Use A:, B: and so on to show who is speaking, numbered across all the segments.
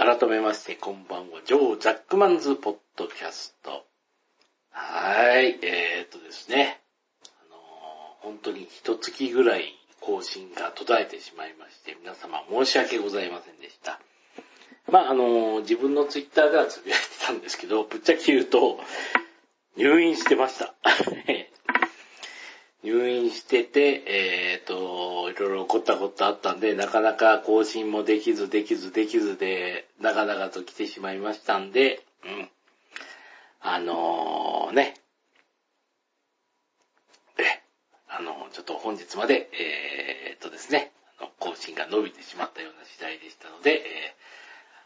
A: 改めまして、こんばんは。ジョー・ザックマンズ・ポッドキャスト。はい、えー、っとですね。あのー本当に一月ぐらい更新が途絶えてしまいまして、皆様申し訳ございませんでした。まあ、あのー自分のツイッターではつぶやいてたんですけど、ぶっちゃけ言うと、入院してました。入院してて、えっ、と、いろいろ起こったことあったんで、なかなか更新もできず、できず、できずで、長々と来てしまいましたんで、うん。あのーね、え、あの、ちょっと本日まで、えっ、とですね、更新が伸びてしまったような次第でしたので、えー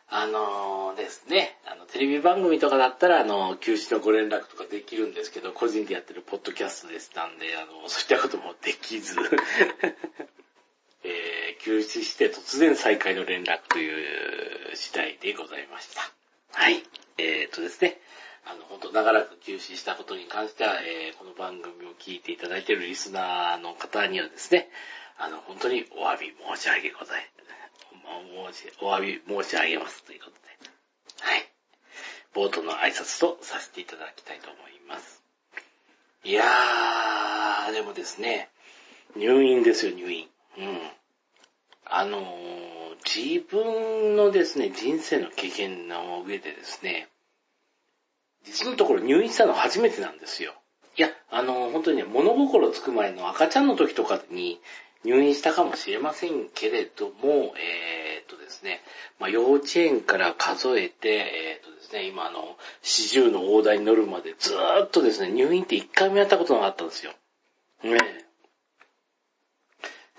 A: あのですね、あの、テレビ番組とかだったら、あの、休止のご連絡とかできるんですけど、個人でやってるポッドキャストでしたんで、あの、そういったこともできず、えー休止して突然再開の連絡という次第でございました。はい。えー、とですね、あの、本当長らく休止したことに関しては、えーこの番組を聞いていただいているリスナーの方にはですね、あの、本当にお詫び申し上げござい、お申しお詫び申し上げますということで、はい。冒頭の挨拶とさせていただきたいと思います。いやー、でもですね、入院ですよ、入院。うん。あのー自分のですね、人生の経験の上でですね、実のところ入院したの初めてなんですよ。いや、あのー本当にね、物心つく前の赤ちゃんの時とかに入院したかもしれませんけれども、えーっとですね、まあ、幼稚園から数えて、えーっとですね、今あの、四十の大台に乗るまでずーっとですね、入院って一回もやったことなかったんですよ。ね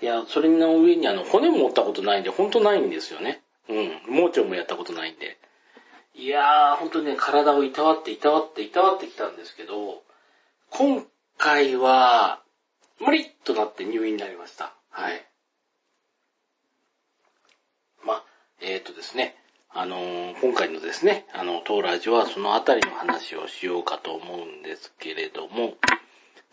A: え。いや、それの上にあの、骨も持ったことないんで、ほんとないんですよね。うん。盲腸もやったことないんで。いやー、ほんとね、体をいたわって、いたわって、いたわってきたんですけど、今回は、無理となって入院になりました。はい。まあ、えっ、とですね、あのー今回のですね、あの、当ラジオはそのあたりの話をしようかと思うんですけれども、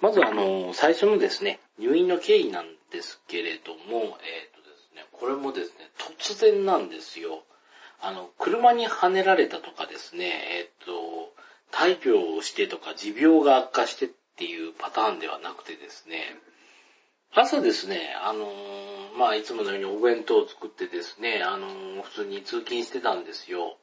A: まずあの、最初のですね、入院の経緯なんですけれども、えっ、とですね、これもですね、突然なんですよ。あの、車にはねられたとかですね、えっ、と、大病をしてとか持病が悪化してっていうパターンではなくてですね、朝ですね、あのーまあ、いつものようにお弁当を作ってですね、あのー普通に通勤してたんですよ。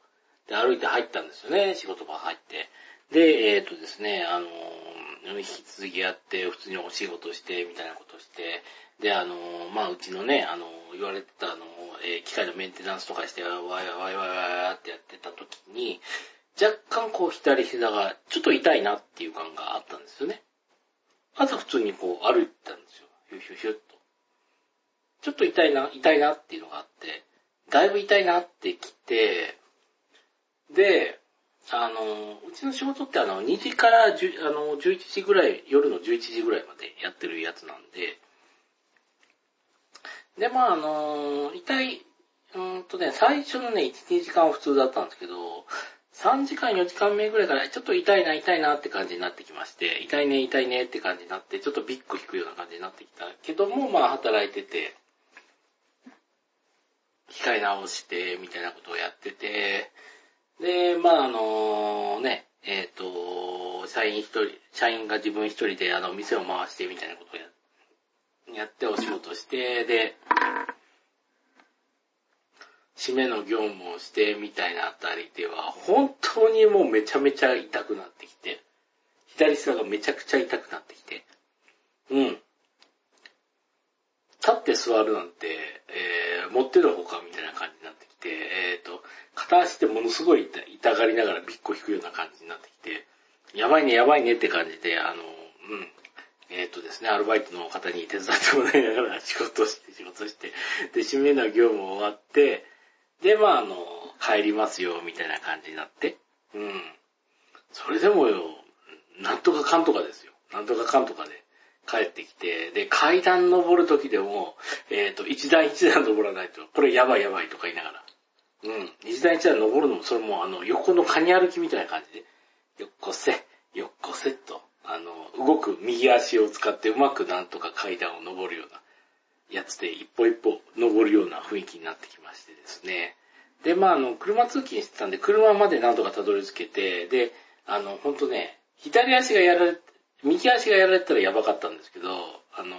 A: で、歩いて入ったんですよね、仕事場入って。で、えっ、とですね、あのー引き続きやって、普通にお仕事して、みたいなことして、で、あのーまあ、うちのね、あのー言われてたあのーえー機械のメンテナンスとかして、わいわいわいわいわいってやってた時に、若干こう左膝がちょっと痛いなっていう感があったんですよね。朝普通にこう歩いてたんですよ。ヒュヒュヒュッと。ちょっと痛いな、痛いなっていうのがあって、だいぶ痛いなってきて、で、あの、うちの仕事ってあの、2時から10あの11時ぐらい、夜の11時ぐらいまでやってるやつなんで、で、まああの、痛い、うんとね、最初のね、1、2時間は普通だったんですけど、3時間、4時間目ぐらいから、ちょっと痛いな、痛いなって感じになってきまして、痛いね、痛いねって感じになって、ちょっとビッグ引くような感じになってきたけども、まあ働いてて、控え直して、みたいなことをやってて、で、まああのね、えっ、と、社員一人、社員が自分一人であの、店を回してみたいなことをややってお仕事して、で、締めの業務をしてみたいなあたりでは、本当にもうめちゃめちゃ痛くなってきて、左膝がめちゃくちゃ痛くなってきて、うん。立って座るなんて、えー、持ってるほかみたいな感じになってきて、えっ、と、片足でものすごい痛がりながらビッコ引くような感じになってきて、やばいね、やばいねって感じで、あの、うん。えっ、とですね、アルバイトの方に手伝ってもらいながら仕事をして、仕事して、で、締めの業務終わって、で、まあ、あの、帰りますよ、みたいな感じになって、うん。それでもよ、なんとかかんとかですよ。なんとかかんとかで帰ってきて、で、階段登る時でも、えっ、と、一段一段登らないと、これやばいやばいとか言いながら、うん。一段一段登るのも、それもあの、横のカニ歩きみたいな感じで、よっこせ、よっこせっと、あの、動く右足を使ってうまくなんとか階段を登るようなやつで、一歩一歩登るような雰囲気になってきましてですね。で、まあ、あの、車通勤してたんで、車までなんとかたどり着けて、で、あの、ほんとね、左足がやられ、右足がやられたらやばかったんですけど、あの、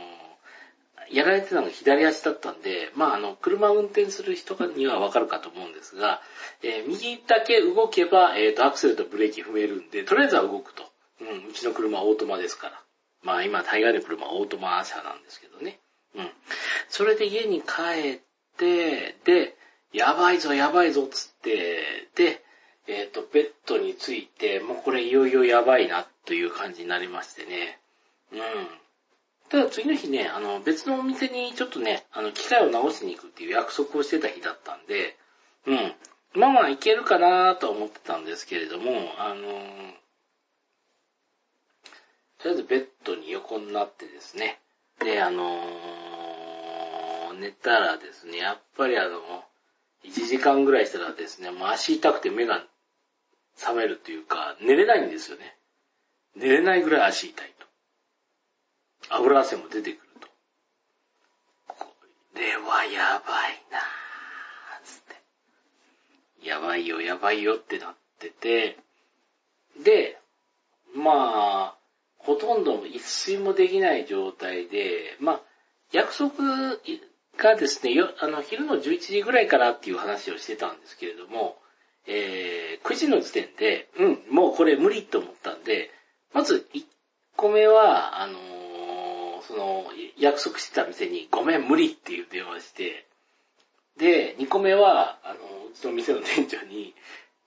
A: やられてたのが左足だったんで、まあ、あの、車運転する人にはわかるかと思うんですが、えー、右だけ動けば、えっ、ー、と、アクセルとブレーキ踏めるんで、とりあえずは動くと。うん、うちの車はオートマですから。まあ、今、大概の車はオートマ車なんですけどね。うん。それで家に帰って、で、やばいぞ、やばいぞ、つって、で、えっ、ー、と、ベッドについて、もうこれいよいよやばいな、という感じになりましてね。うん。ただ次の日ね、あの、別のお店にちょっとね、あの、機械を直しに行くっていう約束をしてた日だったんで、うん。まあまあいけるかなとは思ってたんですけれども、あのとりあえずベッドに横になってですね、で、あのー、寝たらですね、やっぱりあの、1時間ぐらいしたらですね、もう足痛くて目が覚めるというか、寝れないんですよね。寝れないぐらい足痛いと。油汗も出てくると。これはやばいなぁ、つって。やばいよ、やばいよってなってて、で、まあ、ほとんど一睡もできない状態で、まあ、約束がですね、あの昼の11時ぐらいからっていう話をしてたんですけれども、えー、9時の時点で、うん、もうこれ無理と思ったんで、まず1個目は、あのー、その、約束してた店にごめん無理っていう電話して、で、2個目は、あのー、うちの店の店長に、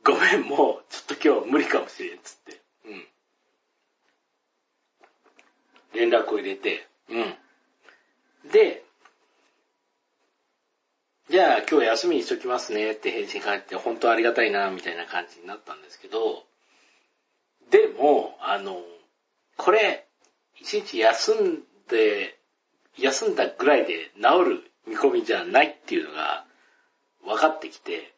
A: ごめんもうちょっと今日無理かもしれんっつって、うん。連絡を入れて、うん。で、じゃあ今日休みにしときますねって返信返って本当ありがたいなみたいな感じになったんですけど、でも、あの、これ、一日休んで、休んだぐらいで治る見込みじゃないっていうのが分かってきて、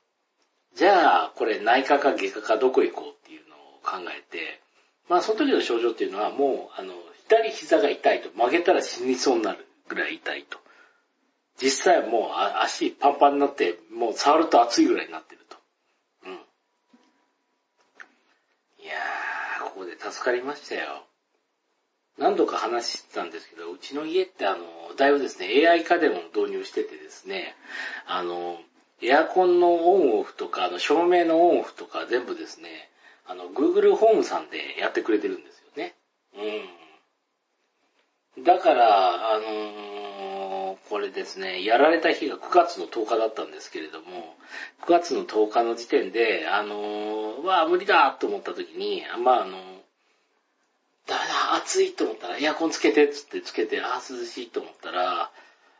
A: じゃあこれ内科か外科かどこ行こうっていうのを考えて、まあその時の症状っていうのはもう、あの、左膝が痛いと、曲げたら死にそうになるぐらい痛いと。実際もう足パンパンになって、もう触ると熱いぐらいになってると。うん。いやー、ここで助かりましたよ。何度か話してたんですけど、うちの家ってあの、だいぶですね、AI 家電を導入しててですね、あの、エアコンのオンオフとか、あの、照明のオンオフとか全部ですね、あの、Google ホームさんでやってくれてるんですよね。うん。だから、あのーこれですね、やられた日が9月の10日だったんですけれども、9月の10日の時点で、あの、わあ、無理だと思った時に、まああの、ダメだ、暑いと思ったら、エアコンつけてっつってつけて、ああ、涼しいと思ったら、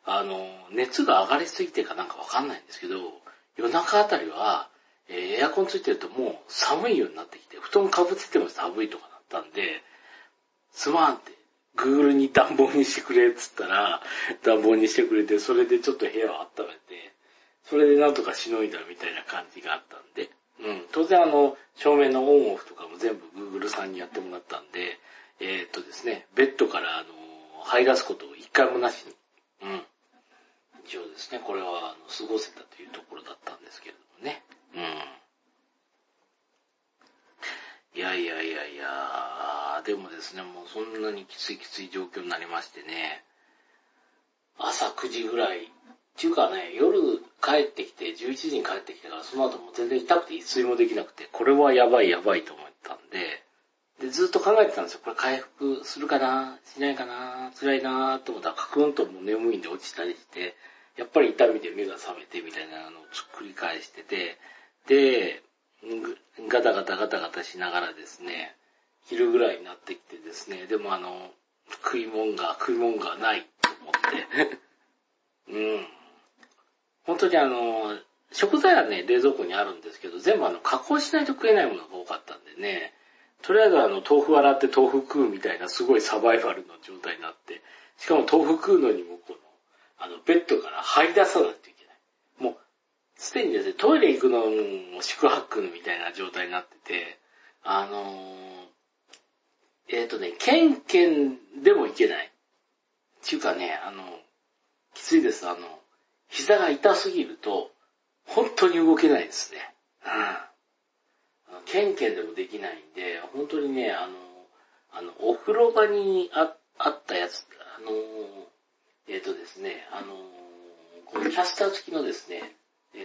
A: あの、熱が上がりすぎてかなんかわかんないんですけど、夜中あたりは、え、エアコンついてるともう寒いようになってきて、布団かぶってても寒いとかなったんで、すまんって、Google に暖房にしてくれっつったら、暖房にしてくれて、それでちょっと部屋を温めて、それでなんとかしのいだみたいな感じがあったんで、うん、当然あの、照明のオンオフとかも全部 Google さんにやってもらったんで、えー、っとですね、ベッドからあの、這い出すことを一回もなしに、うん。一応ですね、これはあの過ごせたというところだったんですけれどもね。うん。いやいやいやいや、でもですね、もうそんなにきついきつい状況になりましてね、朝9時ぐらい、っていうかね、夜帰ってきて、11時に帰ってきてから、その後も全然痛くて一睡もできなくて、これはやばいやばいと思ったんで、で、ずっと考えてたんですよ。これ回復するかなしないかな辛いなと思ったら、カクンともう眠いんで落ちたりして、やっぱり痛みで目が覚めてみたいなのを繰り返してて、で、ガタガタガタガタしながらですね、昼ぐらいになってきてですね、でもあの、食い物が、食い物がないと思って。うん。本当にあの、食材はね、冷蔵庫にあるんですけど、全部あの、加工しないと食えないものが多かったんでね、とりあえずあの、豆腐洗って豆腐食うみたいなすごいサバイバルの状態になって、しかも豆腐食うのにもこの、あの、ベッドから這い出さないといけない。もう、すでにですね、トイレ行くのも宿泊みたいな状態になってて、あのー、えっ、ー、とね、ケンケンでも行けない。っていうかね、あの、きついです。あの、膝が痛すぎると、本当に動けないですね。うん。ケンケンでもできないんで、本当にね、あの、あの、お風呂場にああったやつ、あの、えっ、ー、とですね、あの、このキャスター付きのですね、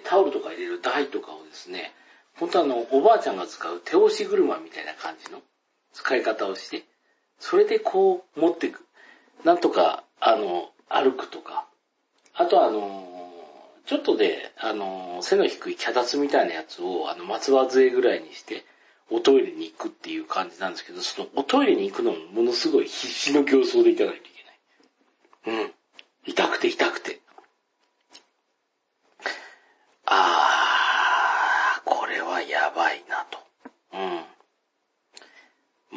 A: タオルとか入れる台とかをですね、本当あの、おばあちゃんが使う手押し車みたいな感じの使い方をして、それでこう持っていく。なんとか、あの、歩くとか。あとあの、ちょっとで、あの、背の低い脚立みたいなやつを、あの、松葉杖ぐらいにして、おトイレに行くっていう感じなんですけど、そのおトイレに行くのもものすごい必死の形相で行かないといけない。うん。痛くて痛くて。あー、これはやばいなと。うん。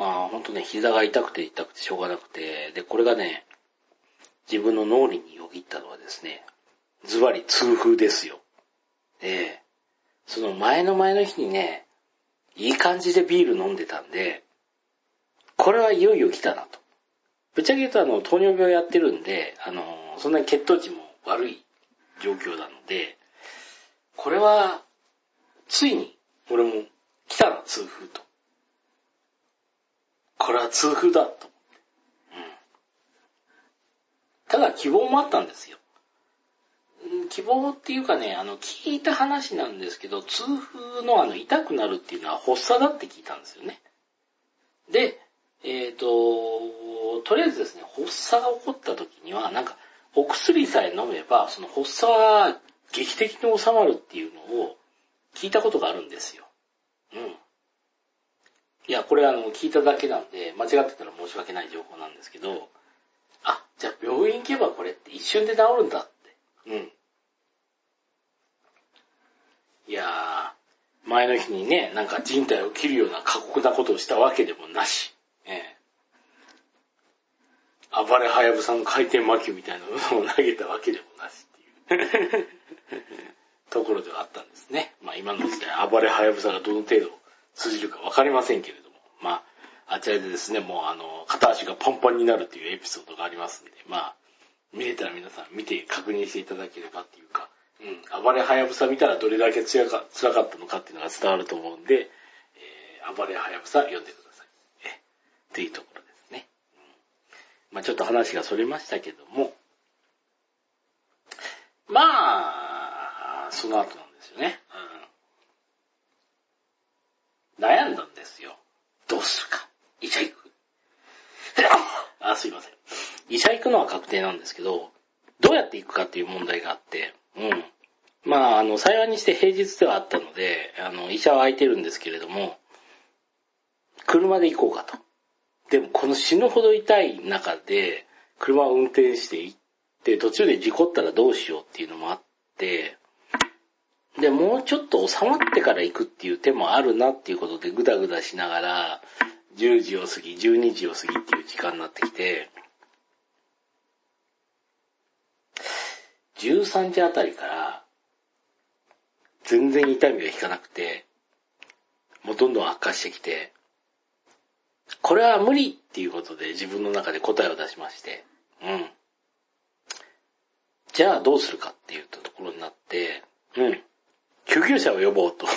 A: まあ、ほんとね、膝が痛くて痛くてしょうがなくて、で、これがね、自分の脳裏によぎったのはですね、ズバリ痛風ですよ。ええその前の前の日にね、いい感じでビール飲んでたんで、これはいよいよ来たなと。ぶっちゃけ言うとあの、糖尿病やってるんで、あの、そんなに血糖値も悪い状況なので、これは、ついに、俺も来たな、痛風と。これは痛風だ、と。うん。ただ希望もあったんですよ。希望っていうかね、あの、聞いた話なんですけど、痛風のあの、痛くなるっていうのは発作だって聞いたんですよね。で、えっ、ー、と、とりあえずですね、発作が起こった時には、なんか、お薬さえ飲めば、その発作は劇的に収まるっていうのを聞いたことがあるんですよ。うん。いや、これあの、聞いただけなんで、間違ってたら申し訳ない情報なんですけど、あ、じゃあ病院行けばこれって一瞬で治るんだって。うん。いやー、前の日にね、なんか人体を切るような過酷なことをしたわけでもなし。ええ。暴れはやぶさの回転魔球みたいなのを投げたわけでもなしっていう ところではあったんですね。まあ今の時代、暴れはやぶさがどの程度通じるかわかりませんけれども、まあ、あちらでですね、もうあの、片足がパンパンになるっていうエピソードがありますんで、まあ、見れたら皆さん見て確認していただければっていうか、うん、暴れはやぶさ見たらどれだけ辛か辛かったのかっていうのが伝わると思うんで、えー、暴れはやぶさ読んでください。え、っていうところですね。うん、まあちょっと話がそれましたけども、まあ、その後なんですよね。悩んだんですよ。どうするか。医者行く。あ、すいません。医者行くのは確定なんですけど、どうやって行くかっていう問題があって、うん。まあ、あの、幸いにして平日ではあったので、あの、医者は空いてるんですけれども、車で行こうかと。でも、この死ぬほど痛い中で、車を運転して行って、途中で事故ったらどうしようっていうのもあって、で、もうちょっと収まってから行くっていう手もあるなっていうことで、ぐだぐだしながら、10時を過ぎ、12時を過ぎっていう時間になってきて、13時あたりから、全然痛みが引かなくて、もうどんどん悪化してきて、これは無理っていうことで自分の中で答えを出しまして、うん。じゃあどうするかっていうところになって、うん。救急車を呼ぼうと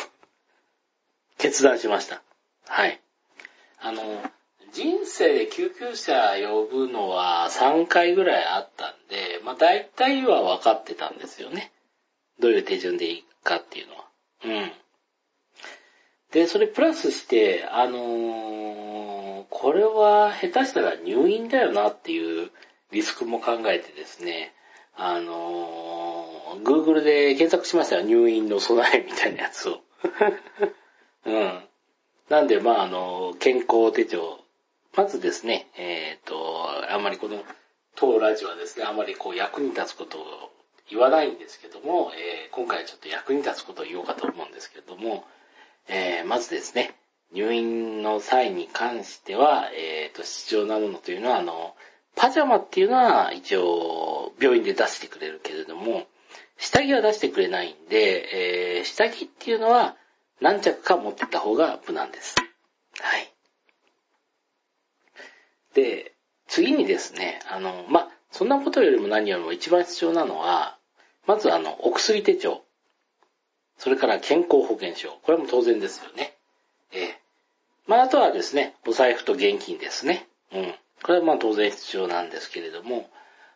A: 決断しました。はい。あの、人生で救急車呼ぶのは3回ぐらいあったんで、まあ大体は分かってたんですよね。どういう手順でいいかっていうのは。うん。で、それプラスして、あのー、これは下手したら入院だよなっていうリスクも考えてですね、あのー、Google で検索しましたよ。入院の備えみたいなやつを。うん。なんで、まあ、あの、健康手帳まずですね、えっ、ー、と、あんまりこの当ラジオはですね、あんまりこう役に立つことを言わないんですけども、えー、今回はちょっと役に立つことを言おうかと思うんですけれども、えー、まずですね、入院の際に関しては、えっ、ー、と、必要なものというのは、あの、パジャマっていうのは一応病院で出してくれるけれども、下着は出してくれないんで、えー、下着っていうのは何着か持ってった方が無難です。はい。で、次にですね、あの、まそんなことよりも何よりも一番必要なのは、まずあの、お薬手帳。それから健康保険証。これも当然ですよね。ええまあ、あとはですね、お財布と現金ですね。うん。これはまあ当然必要なんですけれども、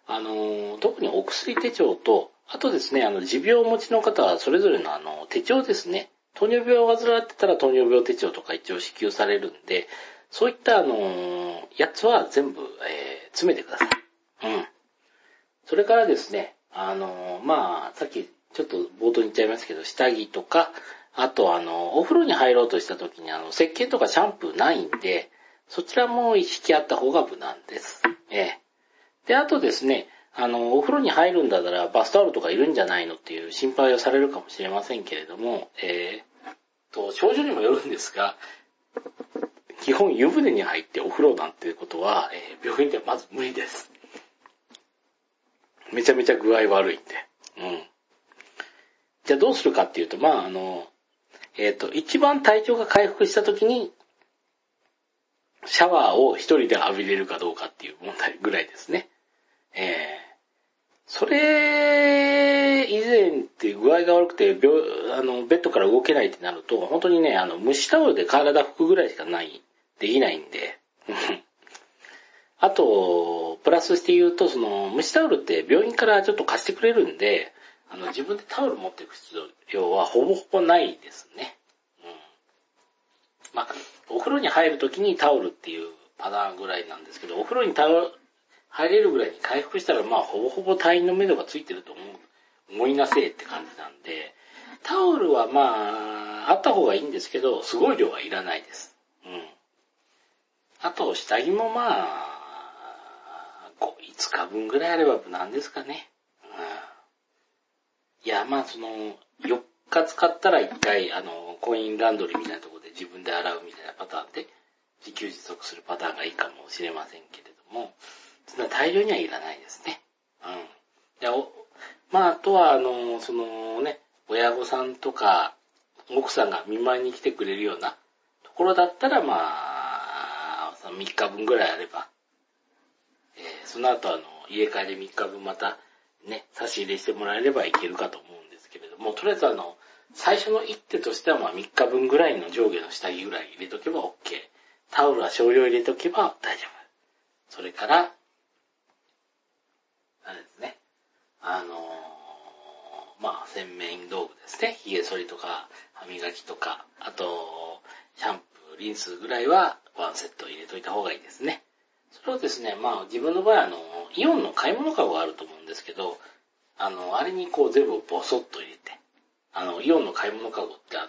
A: あの、特にお薬手帳と、あとですね、あの、持病を持ちの方はそれぞれのあの、手帳ですね。糖尿病を患ってたら糖尿病手帳とか一応支給されるんで、そういったあの、やつは全部、えー、詰めてください。うん。それからですね、あの、まあ、さっきちょっと冒頭に言っちゃいますけど、下着とか、あとあの、お風呂に入ろうとした時にあの、石鹸とかシャンプーないんで、そちらも意識あった方が無難です。ええ。で、あとですね、あの、お風呂に入るんだったらバスタオルとかいるんじゃないのっていう心配をされるかもしれませんけれども、えー、と、症状にもよるんですが、基本湯船に入ってお風呂なんていうことは、えー、病院ではまず無理です。めちゃめちゃ具合悪いんで。うん。じゃあどうするかっていうと、まあ、あの、えっ、ー、と、一番体調が回復した時に、シャワーを一人で浴びれるかどうかっていう問題ぐらいですね。えー、それ以前って具合が悪くて病、あの、ベッドから動けないってなると、本当にね、あの、蒸しタオルで体拭くぐらいしかない、できないんで。あと、プラスして言うと、その、蒸しタオルって病院からちょっと貸してくれるんで、あの、自分でタオル持っていく必要はほぼほぼないですね。うん。まあ、お風呂に入るときにタオルっていうパターンぐらいなんですけど、お風呂にタオル、入れるぐらいに回復したら、まあ、ほぼほぼ退院の目処がついてると思う、思いなせえって感じなんで、タオルはまあ、あった方がいいんですけど、すごい量はいらないです。うん。あと、下着もまあ、5、日分ぐらいあれば無難ですかね。うん。いや、まあ、その、4日使ったら1回、あの、コインランドリーみたいなとこ自分で洗うみたいなパターンで、自給自足するパターンがいいかもしれませんけれども、そんな大量にはいらないですね。うん。でおまあ、あとは、あの、そのね、親御さんとか、奥さんが見舞いに来てくれるようなところだったら、まあ、3日分ぐらいあれば、えー、その後あの、家帰り3日分また、ね、差し入れしてもらえればいけるかと思うんですけれども、とりあえずあの、最初の一手としてはまあ3日分ぐらいの上下の下着ぐらい入れとけば OK。タオルは少量入れとけば大丈夫。それから、あれですね。あのー、まあ、洗面道具ですね。髭剃りとか、歯磨きとか、あと、シャンプー、リンスぐらいはワンセット入れといた方がいいですね。それをですね、まあ、自分の場合、あの、イオンの買い物カゴがあると思うんですけど、あの、あれにこう全部ボソッと入れて、あの、イオンの買い物カゴってあの、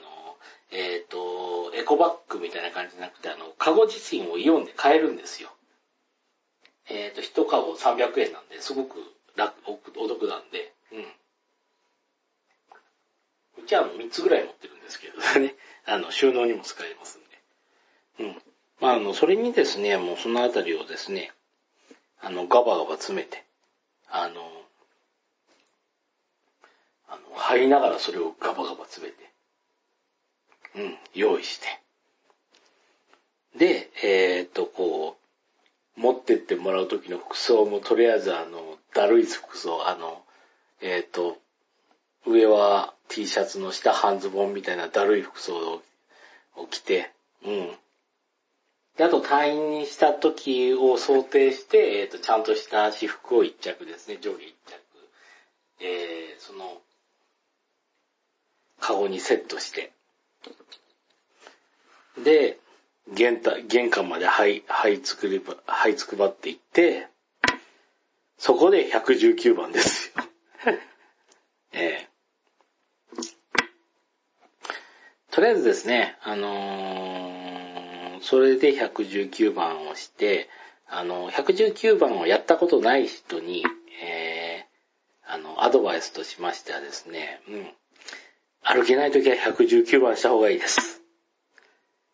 A: えっ、ー、と、エコバッグみたいな感じじゃなくて、あの、カゴ自身をイオンで買えるんですよ。えっ、ー、と、一カゴ300円なんで、すごく楽、お得なんで、うん。うちは3つぐらい持ってるんですけどね。あの、収納にも使えますんで。うん。まあ、あの、それにですね、もうそのあたりをですね、あの、ガバガバ詰めて、あの、あの、入りながらそれをガバガバ詰めて、うん、用意して。で、えー、っと、こう、持ってってもらう時の服装もとりあえずあの、だるい服装、あの、えー、っと、上は T シャツの下半ズボンみたいなだるい服装を着て、うん。で、あと退院した時を想定して、えっ、と、ちゃんとした私服を一着ですね、上下一着。えー、その、カゴにセットして、で、玄玄関まで這い、這いつくりば、這いつくばっていって、そこで119番ですよ。えー、とりあえずですね、あのー、それで119番をして、あの、119番をやったことない人に、えー、あの、アドバイスとしましてはですね、うん。歩けないときは119番した方がいいです。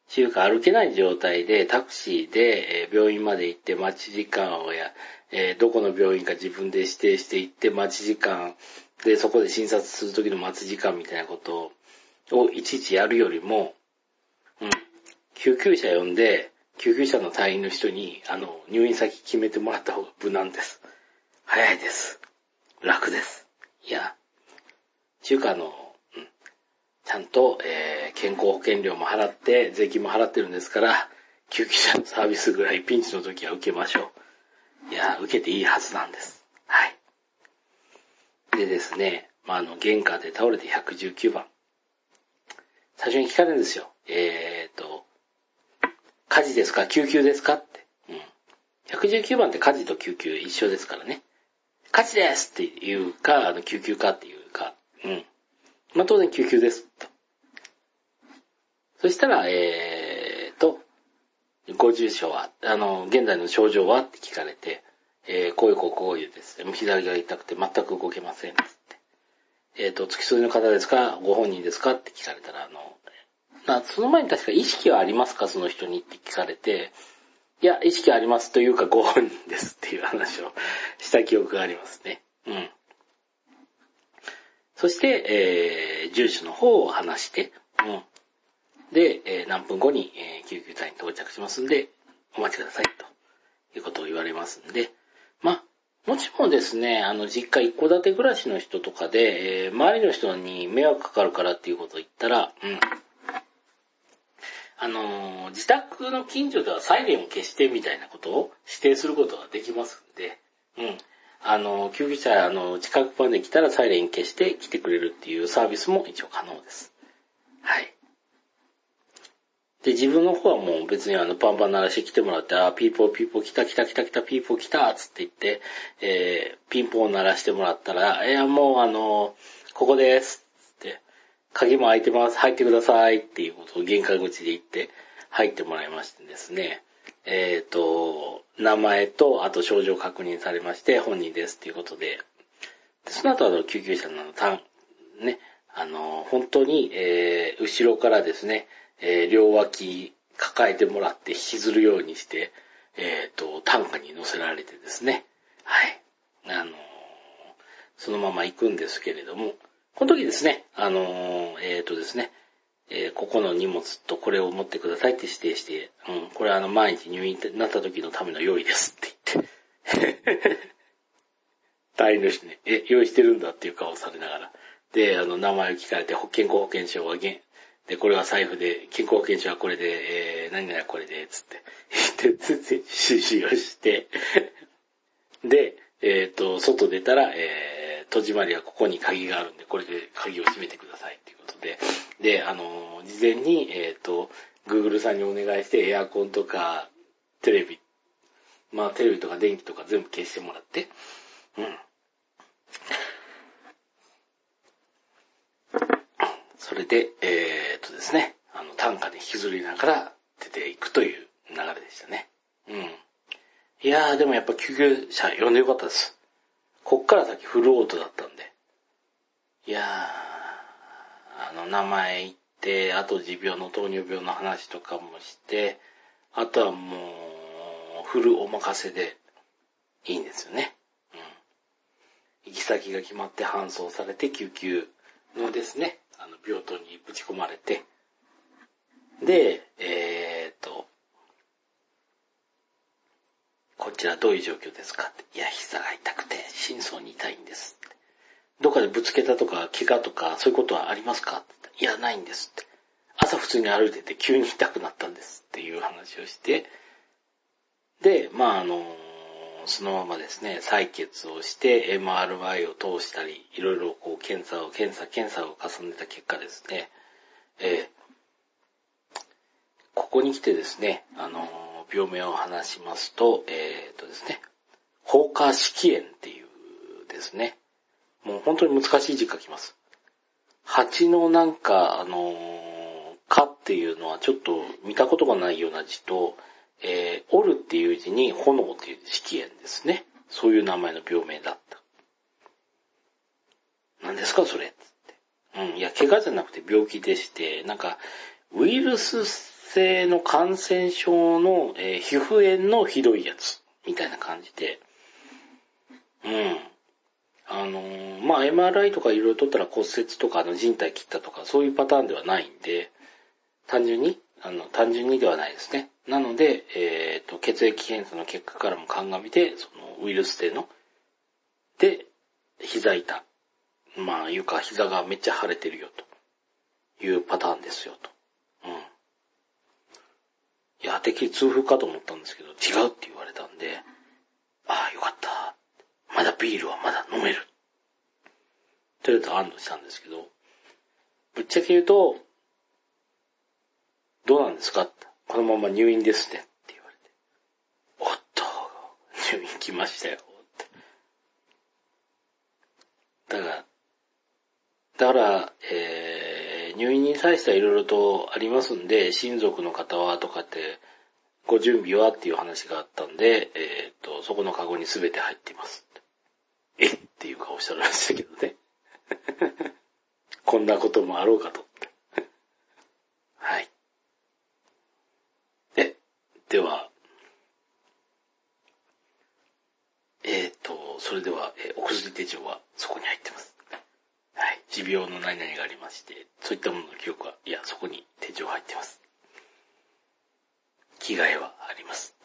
A: ちゅうか歩けない状態でタクシーで病院まで行って待ち時間をや、えー、どこの病院か自分で指定して行って待ち時間でそこで診察するときの待ち時間みたいなことをいちいちやるよりも、うん、救急車呼んで救急車の隊員の人にあの入院先決めてもらった方が無難です。早いです。楽です。いや、ちゅうかあの、ちゃんと、えー、健康保険料も払って、税金も払ってるんですから、救急車のサービスぐらいピンチの時は受けましょう。いや、受けていいはずなんです。はい。でですね、まあ、あの、玄関で倒れて119番。最初に聞かれるんですよ。えーと、火事ですか？救急ですか？って。うん。119番って火事と救急一緒ですからね。火事ですっていうか、あの、救急かっていうか。うん。まあ、当然救急です。と。そしたら、えーと、ご住所は、あの、現在の症状はって聞かれて、えー、こういうこうこういうですね、左が痛くて全く動けません。つって。えっ、ー、と、付き添いの方ですか？ご本人ですか？って聞かれたら、あの、まあ、その前に確か意識はありますか？その人にって聞かれて、いや、意識ありますというかご本人ですっていう話をした記憶がありますね。うん。そして、えー、住所の方を話して、うん。で、えー、何分後に、えー、救急隊に到着しますんで、お待ちください、ということを言われますんで、まあ、もちろんですね、あの、実家一戸建て暮らしの人とかで、えー、周りの人に迷惑かかるからっていうことを言ったら、うん。あの、自宅の近所ではサイレンを消してみたいなことを指定することができますんで、うん。あの、救急車、あの、近くまで来たらサイレン消して来てくれるっていうサービスも一応可能です。はい。で、自分の方はもう別にあの、パンパン鳴らして来てもらって、あ、ピーポーピーポー来た来た来た来た、ピーポー来た、つって言って、えー、ピンポー鳴らしてもらったら、いや、もうあの、ここです、つって、鍵も開いてます、入ってくださいっていうことを玄関口で言って、入ってもらいましてですね、えっ、ー、と、名前と、あと症状確認されまして、本人ですっていうことで、でその後あの、救急車の単、ね、あの、本当に、えー、後ろからですね、えー、両脇抱えてもらって引きずるようにして、えっ、ー、と、担架に乗せられてですね、はい。あの、そのまま行くんですけれども、この時ですね、あのえっ、とですね、えここの荷物とこれを持ってくださいって指定して、うん、これあの、毎日入院になった時のための用意ですって言って。隊員の人に、え、用意してるんだっていう顔をされながら。で、あの、名前を聞かれて、健康保険証はで、これは財布で、健康保険証はこれで、えー、何々はこれで、つって、言って、つって、指示をして、で、えっ、ー、と、外出たら、えー、戸締まりはここに鍵があるんで、これで鍵を閉めてくださいっていうことで、で、あの、事前に、えっ、ー、と、Google さんにお願いして、エアコンとか、テレビ、まあ、テレビとか電気とか全部消してもらって、うん。それで、えー、っとですね、あの、単価で引きずりながら出ていくという流れでしたね。うん。いやー、でもやっぱ救急車呼んでよかったです。こっから先フルオートだったんで。いやー、あの、名前言って、あと持病の糖尿病の話とかもして、あとはもう、フルお任せでいいんですよね。うん。行き先が決まって搬送されて救急のですね、あの、病棟にぶち込まれて、で、えー、っと、こちらどういう状況ですかって。いや、膝が痛くて、心臓に痛いんです。どっかでぶつけたとか、怪我とか、そういうことはありますか？いや、ないんですって。朝普通に歩いてて急に痛くなったんですっていう話をして、で、まああの、そのままですね、採血をして MRI を通したり、いろいろこう検査を、検査、検査を重ねた結果ですね、えー、ここに来てですね、あの、病名を話しますと、えっ、とですね、放火色炎っていうですね、もう本当に難しい字書きます。蜂のなんか、あの、蚊っていうのはちょっと見たことがないような字と、えー、おるっていう字に炎っていう色炎ですね。そういう名前の病名だった。何ですかそれ。うん、いや、怪我じゃなくて病気でして、なんか、ウイルス性の感染症の、えー、皮膚炎のひどいやつ、みたいな感じで。うん。あのー、まあ、MRI とかいろいろ取ったら骨折とか、あの、人体切ったとか、そういうパターンではないんで、単純に、あの、単純にではないですね。なので、えっ、ー、と、血液検査の結果からも鑑みて、そのウイルス性の、で、膝痛。まあ、いうか、膝がめっちゃ腫れてるよ、というパターンですよ、と。うん。いや、てっきり痛風かと思ったんですけど、違うって言われたんで、ああ、よかった。まだビールはまだ飲める。とりあえず安堵したんですけど、ぶっちゃけ言うと、どうなんですかこのまま入院ですね。って言われて。おっと、入院来ましたよ。って。だから、だから、えー、入院に対してはいろいろとありますんで、親族の方はとかって、ご準備はっていう話があったんで、えっ、ー、と、そこのカゴに全て入っています。え？っていう顔したらしいけどね。こんなこともあろうかと。はい。で、では、えっ、ー、と、それでは、えー、お薬手帳はそこに入ってます。はい。持病の何々がありまして、そういったものの記憶は、いや、そこに手帳入ってます。着替えはあります。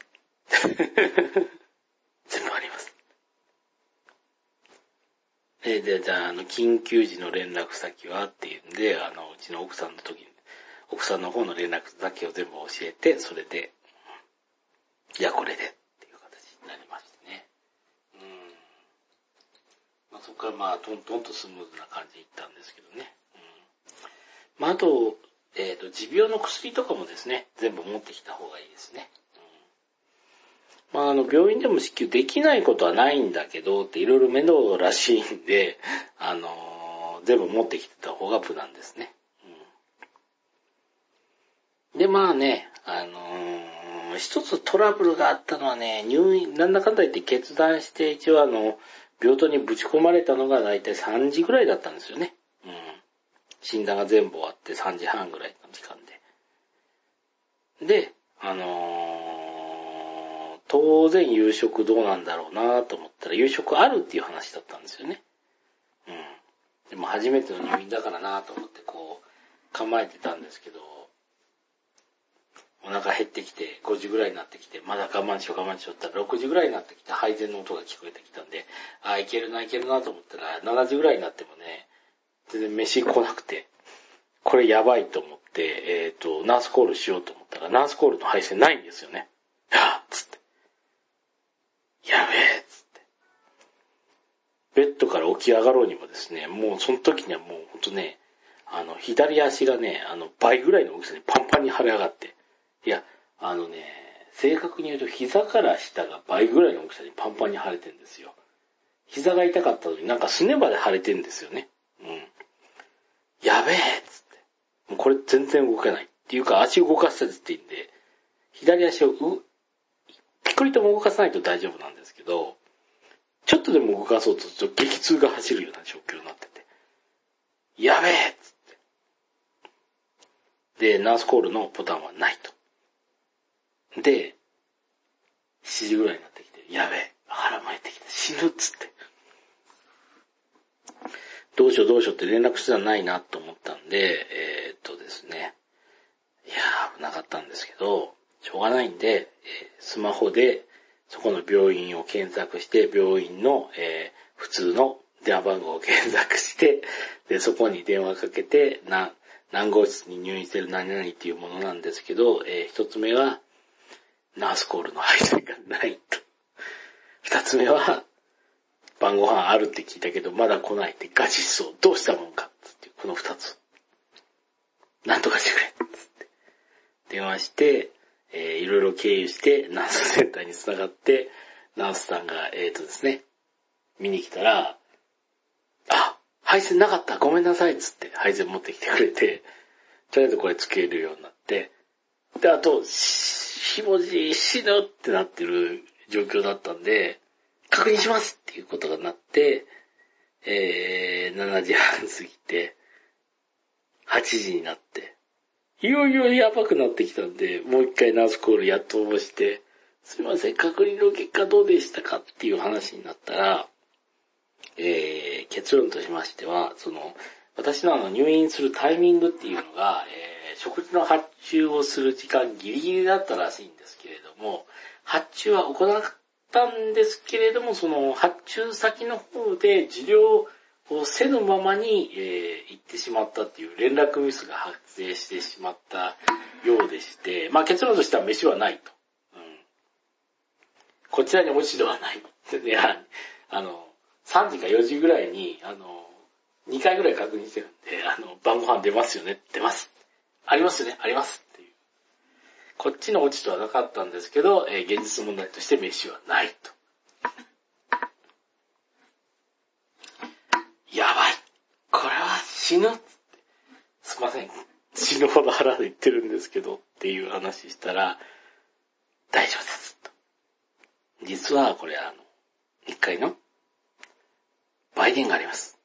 A: 全部あります。えで、じゃあ、あの、緊急時の連絡先はっていうんで、あの、うちの奥さんの時に、奥さんの方の連絡先を全部教えて、それで、じゃあこれでっていう形になりましてね。うん。まあ、そこからまあ、トントンとスムーズな感じでいったんですけどね。うん。まあ、あと、えっ、ー、と、持病の薬とかもですね、全部持ってきた方がいいですね。あ、の、病院でも支給できないことはないんだけど、っていろいろ面倒らしいんで、あの、全部持ってきてた方が無難ですね。うん、で、まあね、あのー、一つトラブルがあったのはね、入院、なんだかんだ言って決断して、一応あの、病棟にぶち込まれたのが大体3時ぐらいだったんですよね。うん診断が全部終わって3時半ぐらいの時間で。で、あのー、当然夕食どうなんだろうなと思ったら夕食あるっていう話だったんですよね。うん。でも初めての入院だからなと思ってこう構えてたんですけど、お腹減ってきて、5時ぐらいになってきて、まだ我慢しよう我慢しようったら、6時ぐらいになってきて、配膳の音が聞こえてきたんで、ああ、いけるな、いけるなと思ったら、7時ぐらいになってもね、全然飯来なくて、これやばいと思って、えっ、ー、と、ナースコールしようと思ったら、ナースコールの配線ないんですよね。や。べえっつって。ベッドから起き上がろうにもですね、もうその時にはもうほんとね、あの、左足がね、あの、倍ぐらいの大きさにパンパンに腫れ上がって。いや、あのね、正確に言うと膝から下が倍ぐらいの大きさにパンパンに腫れてんですよ。膝が痛かったのになんかすねまで腫れてんですよね。うん。やべえっつって。もうこれ全然動けない。っていうか足動かせずって言うんで、左足をう、ピクリとも動かさないと大丈夫なんですけど、ちょっとでも動かそうとすると激痛が走るような状況になってて、やべえつって。で、ナースコールのボタンはないと。で、7時ぐらいになってきて、やべえ、腹巻いてきて死ぬっつって。どうしようどうしようって連絡手段ないなと思ったんで、えー、っとですね。いやー、危なかったんですけど、しょうがないんで、スマホでそこの病院を検索して、病院の、えー、普通の電話番号を検索して、で、そこに電話かけて、な、何号室に入院してる何々っていうものなんですけど、えー、一つ目は、ナースコールの配信がないと。二つ目は、晩ご飯あるって聞いたけど、まだ来ないってガチそう。どうしたもんかつって、この二つ。なんとかしてくれつって。電話して、えー、いろいろ経由して、ナースセンターに繋がって、ナースさんが、えっ、ー、とですね、見に来たら、あ、配線なかったごめんなさいつって配線持ってきてくれて、とりあえずこれつけるようになって、で、あと、しもじ死ぬってなってる状況だったんで、確認しますっていうことがなって、えー、7時半過ぎて、8時になって、いよいよやばくなってきたんで、もう一回ナースコールやっと応して、すいません、確認の結果どうでしたかっていう話になったら、えー、結論としましては、その、私のあの入院するタイミングっていうのが、えー、食事の発注をする時間ギリギリだったらしいんですけれども、発注は行ったんですけれども、その発注先の方で治療をせぬままに、えー、行ってしまったっていう連絡ミスが発生してしまったようでして、まあ結論としては飯はないと。うん、こちらに落ち度はない。いや、あの、3時か4時ぐらいに、あの、2回ぐらい確認してるんで、あの、晩ご飯出ますよね出ます。ありますよねありますっていう。こっちの落ち度はなかったんですけど、えー、現実問題として飯はないと。やばいこれは死ぬすいません。死ぬほど腹で言ってるんですけどっていう話したら、大丈夫です。実はこれあの、一回の売店があります。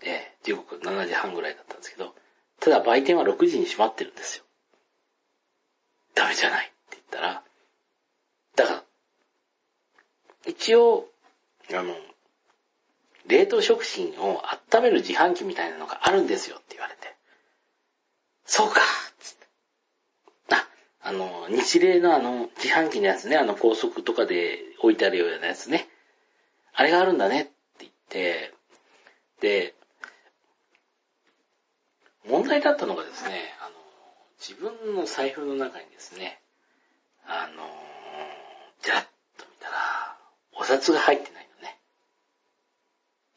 A: ええ時刻7時半ぐらいだったんですけど、ただ売店は6時に閉まってるんですよ。ダメじゃないって言ったら、だから、一応、あの、冷凍食品を温める自販機みたいなのがあるんですよって言われて。そうかつって。あ、あの、日例のあの、自販機のやつね、あの高速とかで置いてあるようなやつね。あれがあるんだねって言って、で、問題だったのがですね、あの、自分の財布の中にですね、あの、じらっと見たら、お札が入ってないのね。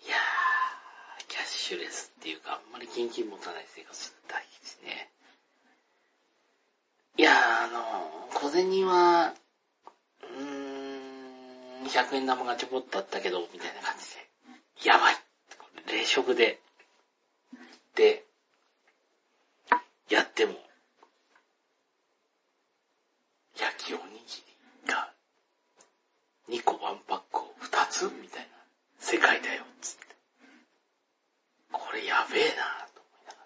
A: いやー、キャッシュレスっていうか、あんまり現金持たない生活だったですね。いやー、あの、小銭は、うーん、100円玉がちょこっとあったけど、みたいな感じで、やばい冷食で、で、やっても、焼きおにぎりが、2個ワンパックを2つみたいな世界だよ、つって。これやべえなと思いなが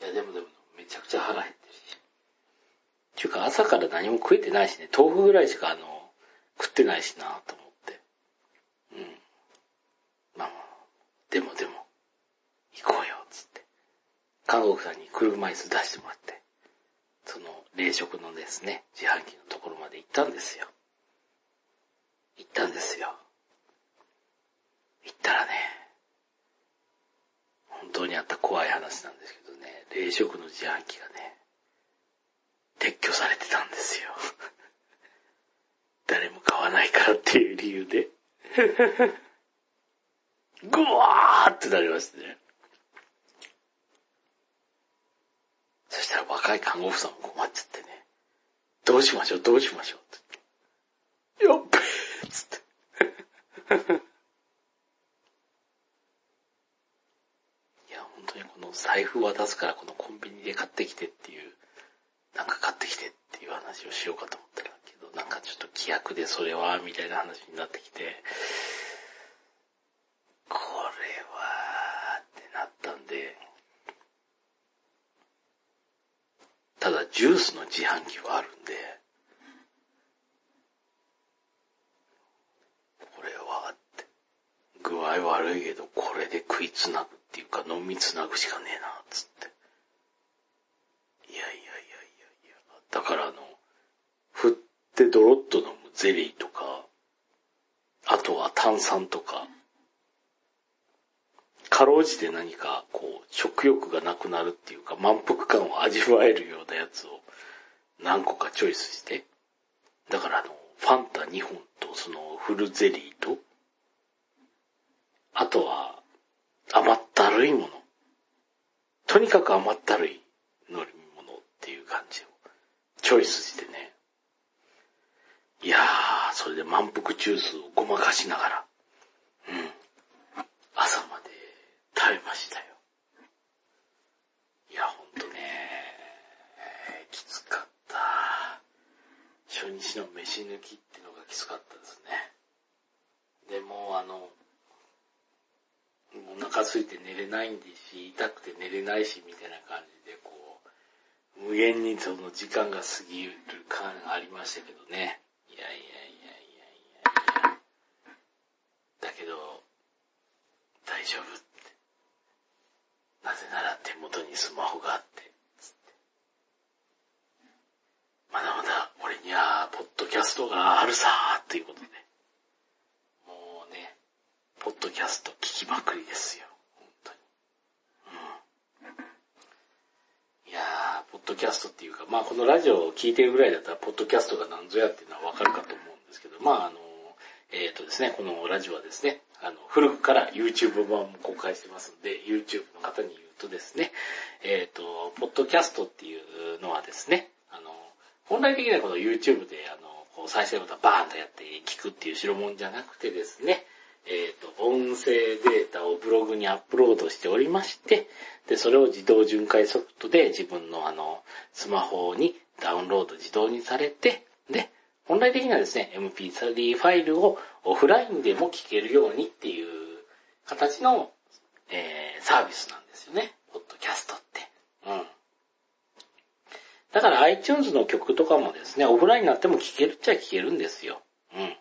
A: ら。いや、でもでも、めちゃくちゃ腹減ってるし。ちゅうか、朝から何も食えてないしね、豆腐ぐらいしかあの、食ってないしなと思って。うん。まあまあ、でもでも、行こうよ、つって。韓国さんに車椅子出してもらって、その冷食のですね、自販機のところまで行ったんですよ。行ったんですよ。行ったらね、本当にあった怖い話なんですけどね、冷食の自販機がね、去されてたんですよ。誰も買わないからっていう理由で。ぐわーってなりましてね。そしたら若い看護婦さんも困っちゃってね。どうしましょう、どうしましょうって言って。やっべーっつって。いや、本当にこの財布渡すからこのコンビニで買ってきてっていう、なんか買ってきてっていう話をしようかと思ったらけど、なんかちょっと規約でそれは、みたいな話になってきて、これは、ってなったんで、ただジュースの自販機はあるんで、これはって、具合悪いけどこれで食いつなぐっていうか飲みつなぐしかねえな、つって。いやいやいやいやいや、だからあの、振ってドロッと飲むゼリーとか、あとは炭酸とか、かろうじて何かこう食欲がなくなるっていうか満腹感を味わえるようなやつを何個かチョイスして、だからあの、ファンタ2本とそのフルゼリーと、あとは甘ったるいもの。とにかく甘ったるい乗り物っていう感じをチョイスしてね。いやー、それで満腹ジュースをごまかしながら、うん。朝まで食べましたよ。いや、ほんとね、きつかった。初日の飯抜きってのがきつかったですね。でも、あの、お腹空いて寝れないんですし、痛くて寝れないし、みたいな感じで、こう、無限にその時間が過ぎる感がありましたけどね。いやいやいやいやいやいや。だけど、大丈夫って。なぜなら手元にスマホがあって、つって。まだまだ俺には、ポッドキャストがあるさーっていうことで。もうね、ポッドキャスト聞きまくりですよ。本当に。いやー、ポッドキャストっていうか、まあこのラジオを聞いてるぐらいだったら、ポッドキャストが何ぞやっていうのはわこのラジオはですね、あの、古くから YouTube 版も公開してますんで、YouTube の方に言うとですね、えっ、ー、と、ポッドキャストっていうのはですね、あの、本来的にはこの YouTube で、あの、こう再生ボタンバーンとやって聞くっていう代物じゃなくてですね、えっ、ー、と、音声データをブログにアップロードしておりまして、で、それを自動巡回ソフトで自分のあの、スマホにダウンロード自動にされて、本来的にはですね、MP3 ファイルをオフラインでも聞けるようにっていう形の、えー、サービスなんですよね。ポッドキャストって。うん。だから iTunes の曲とかもですね、オフラインになっても聴けるっちゃ聴けるんですよ。うん。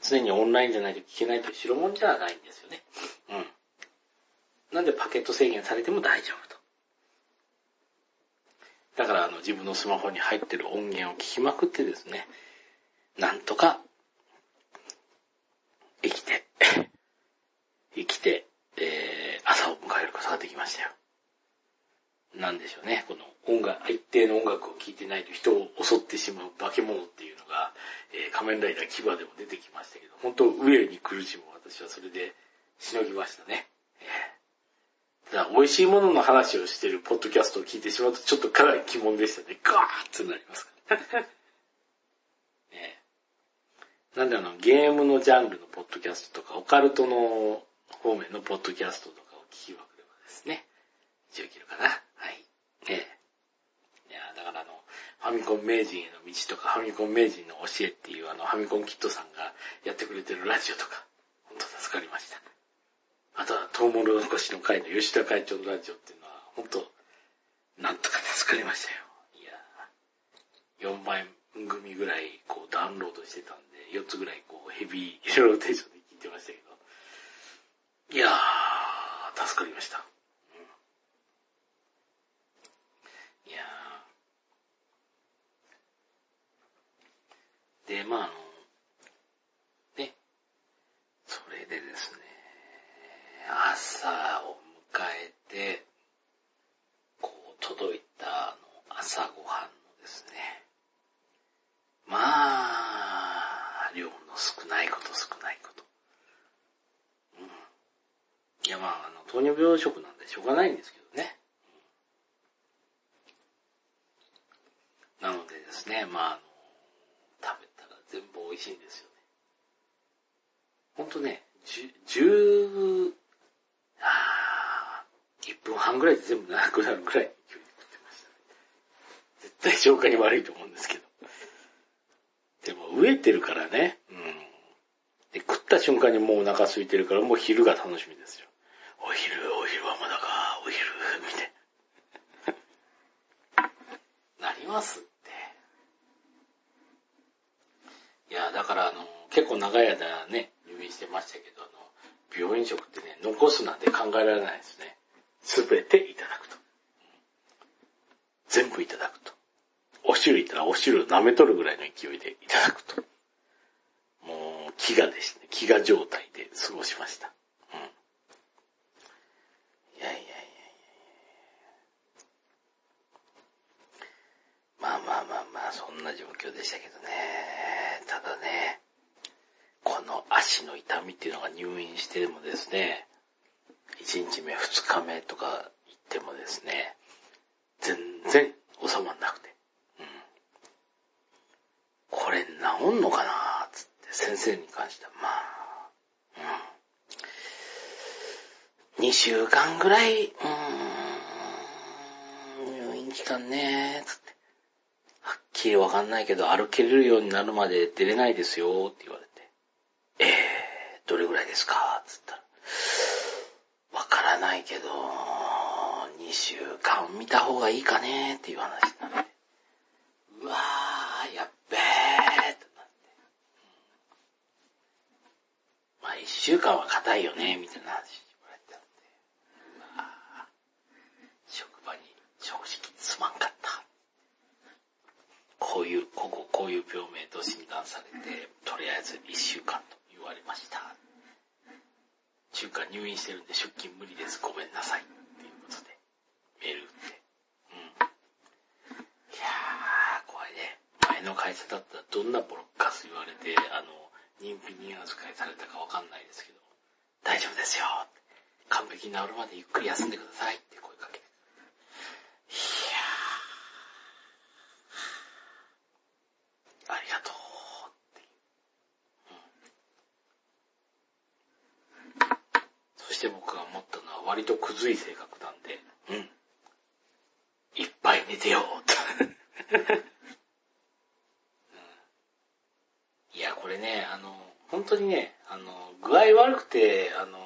A: 常にオンラインじゃないと聴けないという代物じゃないんですよね。うん。なんでパケット制限されても大丈夫と。だからあの自分のスマホに入ってる音源を聞きまくってですね、なんとか、生きて、生きて、えー、朝を迎えることができましたよ。なんでしょうね、この音楽、一定の音楽を聴いてないと人を襲ってしまう化け物っていうのが、えー、仮面ライダー牙でも出てきましたけど、本当上に苦しむ私はそれでしのぎましたね。えー、ただ、美味しいものの話をしてるポッドキャストを聞いてしまうとちょっとかなり疑問でしたね。ガーッとなりますから。なんであの、ゲームのジャンルのポッドキャストとか、オカルトの方面のポッドキャストとかを聞きまくればですね、できるかな。はい。ねいや、だからあの、ファミコン名人への道とか、ファミコン名人の教えっていうあの、ファミコンキットさんがやってくれてるラジオとか、ほんと助かりました。あとは、トウモロコシの会の吉田会長のラジオっていうのは、ほんと、なんとか助かりましたよ。いや4万円組ぐらいこうダウンロードしてたんで、4つぐらいこうヘビーローテーションで聞いてましたけど。いやー、助かりました。うん、いやー。で、まああの、ね、それでですね、朝を迎えて、こう届いたあの朝ごはんのですね、まあ、量の少ないこと少ないこと。うん。いやまあ、あの、糖尿病食なんでしょうがないんですけどね。なのでですね、まあ、あの、食べたら全部美味しいんですよね。ほんとね、10、あ1分半ぐらいで全部なくなるぐらい勢いで食ってましたね。絶対消化に悪いと思うんですけど。でも飢えてるからね。うん。で、食った瞬間にもうお腹空いてるからもう昼が楽しみですよ。お昼、お昼はまだか、お昼、みたいな。なりますって。いや、だからあの、結構長い間ね、入院してましたけど、あの、病院食ってね、残すなんて考えられないですね。すべていただくと。全部いただくと。お汁いたらお汁舐めとるぐらいの勢いでいただくと。飢餓でしたね。飢餓状態で過ごしました。うん。いやいやいやいやまあまあまあまあ、そんな状況でしたけどね。ただね、この足の痛みっていうのが入院してもですね、1日目、2日目とか行ってもですね、全然収まんなくて。うんこれ治んのかな？先生に関しては、まあ、うん。2週間ぐらい、うーん、入院期間ね、つって。はっきりわかんないけど、歩けるようになるまで出れないですよ、って言われて。ええー、どれぐらいですかつったら。わからないけど、2週間見た方がいいかねっていう話になって。うわー、やっべーってなって。まあ一週間は硬いよね、みたいな話言われたんで。まあ、職場に正直すまんかった。こういう、ここ、こういう病名と診断されて、とりあえず一週間と言われました。週間入院してるんで出勤無理です。ごめんなさい。っていうことで、メール打って。うん。いやー、怖いね。前の会社だったらどんなボロッカス言われて、あの、認否認扱いされたかわかんないですけど、大丈夫ですよ。完璧に治るまでゆっくり休んでくださいって声かけて。いやー、ありがとうーってそして僕が思ったのは割とくずい性格なんで、うん。いっぱい寝てよといや、これね、あの、本当にね、あの、具合悪くて、あの、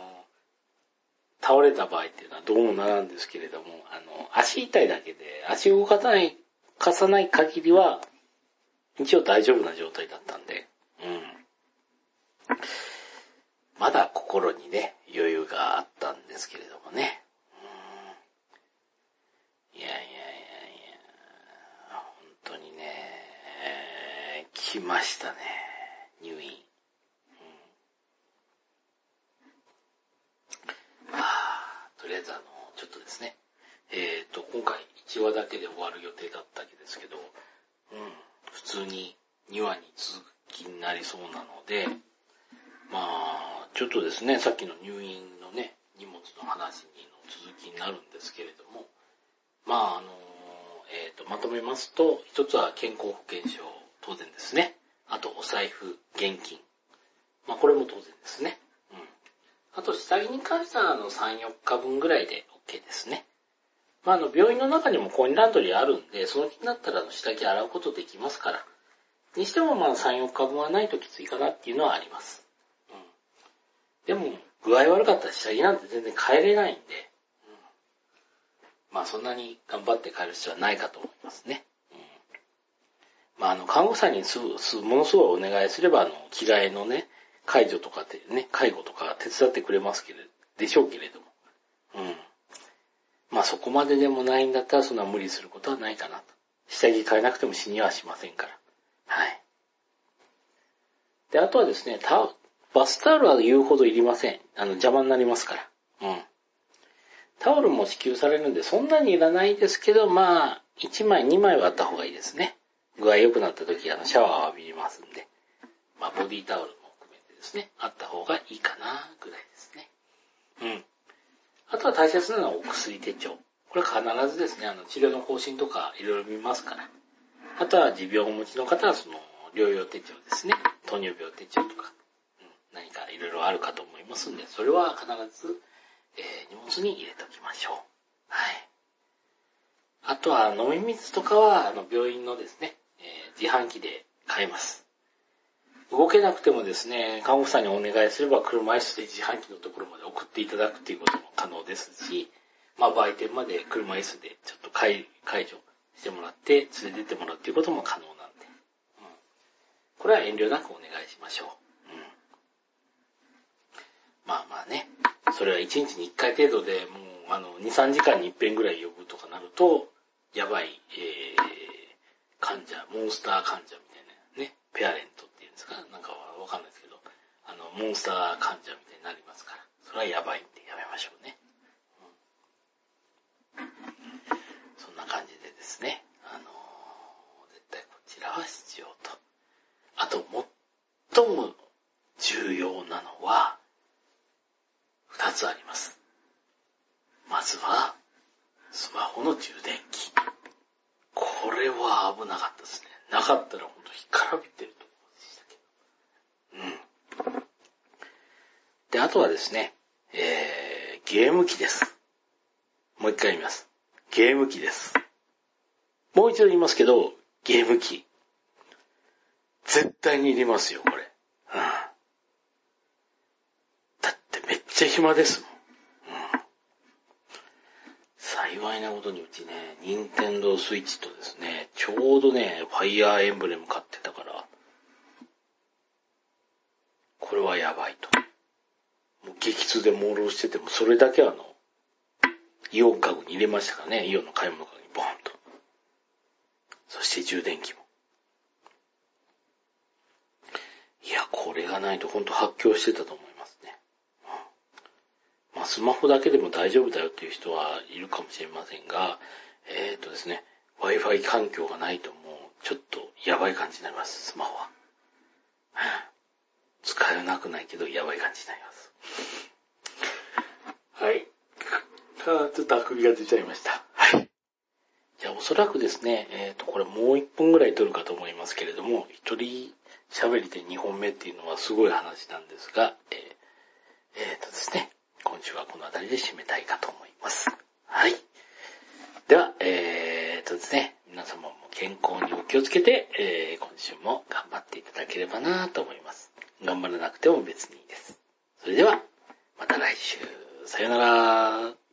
A: 倒れた場合っていうのはどうもならんですけれども、あの、足痛いだけで、足動かさない、貸さない限りは、一応大丈夫な状態だったんで、うん。まだ心にね、余裕があったんですけれどもね。うん、いやいやいやいや、本当にね、来ましたね。入院。うん、あとりあえずあの、ちょっとですね、えっ、ー、と、今回1話だけで終わる予定だったわけですけど、うん、普通に2話に続きになりそうなので、まあ、ちょっとですね、さっきの入院のね、荷物の話の続きになるんですけれども、まあ、あの、えっ、ー、と、まとめますと、一つは健康保険証、当然ですね。あとお財布、現金。まあこれも当然ですね。うん。あと下着に関してはあの3、4日分ぐらいで OK ですね。まああの病院の中にもコインランドリーあるんで、その気になったらあの下着洗うことできますから。にしてもまあ3、4日分はないときついかなっていうのはあります。うん。でも具合悪かったら下着なんて全然帰れないんで、うん、まあそんなに頑張って帰る必要はないかと思いますね。うんまあ、あの、看護師さんにす、す、ものすごいお願いすれば、あの、着替えのね、介助とかでね、介護とか手伝ってくれますけれど、でしょうけれども。うん。まあ、そこまででもないんだったら、そんな無理することはないかなと。下着変えなくても死にはしませんから。はい。で、あとはですね、タバスタオルは言うほどいりません。あの、邪魔になりますから。うん。タオルも支給されるんで、そんなにいらないですけど、まあ、1枚、2枚はあった方がいいですね。具合良くなった時、あの、シャワーを浴びますんで、まあ、ボディタオルも含めてですね、あった方がいいかな、ぐらいですね。うん。あとは大切なのはお薬手帳。これ必ずですね、あの、治療の方針とかいろいろ見ますから。あとは持病をお持ちの方はその、療養手帳ですね。糖尿病手帳とか、あるかと思いますんで、それは必ず、えー、荷物に入れておきましょう。はい。あとは飲み水とかは、あの、病院のですねえ、自販機で買えます。動けなくてもですね、看護婦さんにお願いすれば車椅子で自販機のところまで送っていただくっていうことも可能ですし、まあ売店まで車椅子でちょっと解除してもらって連れてってもらうっていうことも可能なんで、うん、これは遠慮なくお願いしましょう。まあまあね、それは1日に1回程度でもうあの2、3時間に1遍ぐらい呼ぶとかなると、やばい、えー患者、モンスター患者みたいなね、ペアレントっていうんですか。なんかわかんないですけど、あの、モンスター患者みたいになりますから、それはやばいんでやめましょうね。うん、そんな感じでですね、あのー、絶対こちらは必要と。あと、最も重要なのは、二つあります。まずは、スマホの充電器。これは危なかったですね。なかったらほんと干からびてると思うんでしたけど。うん。で、あとはですね、えー、ゲーム機です。もう一回言います。ゲーム機です。もう一度言いますけど、ゲーム機。絶対にいりますよ、これ。うん。だってめっちゃ暇ですもん。幸いなことにうちね、任天堂スイッチとですね、ちょうどね、ファイアーエンブレム買ってたから、これはやばいと。もう激痛で朦朧してても、それだけあの、イオンカゴに入れましたからね、イオンの買い物カゴにボーンと。そして充電器も。いや、これがないとほんと発狂してたと思いますね。スマホだけでも大丈夫だよっていう人はいるかもしれませんが、えっ、ー、とですね、Wi-Fi 環境がないともうちょっとやばい感じになります、スマホは。使えなくないけどやばい感じになります。はい。ちょっとあくびが出ちゃいました。はい。じゃあおそらくですね、えっ、ー、と、これもう一本ぐらい撮るかと思いますけれども、一人喋りで2本目っていうのはすごい話なんですが、えー、えー、とですね、今週はこの辺りで締めたいかと思います。はい。では、えーとですね、皆様も健康にお気をつけて、えー、今週も頑張っていただければなと思います。頑張らなくても別にいいです。それでは、また来週。さよなら。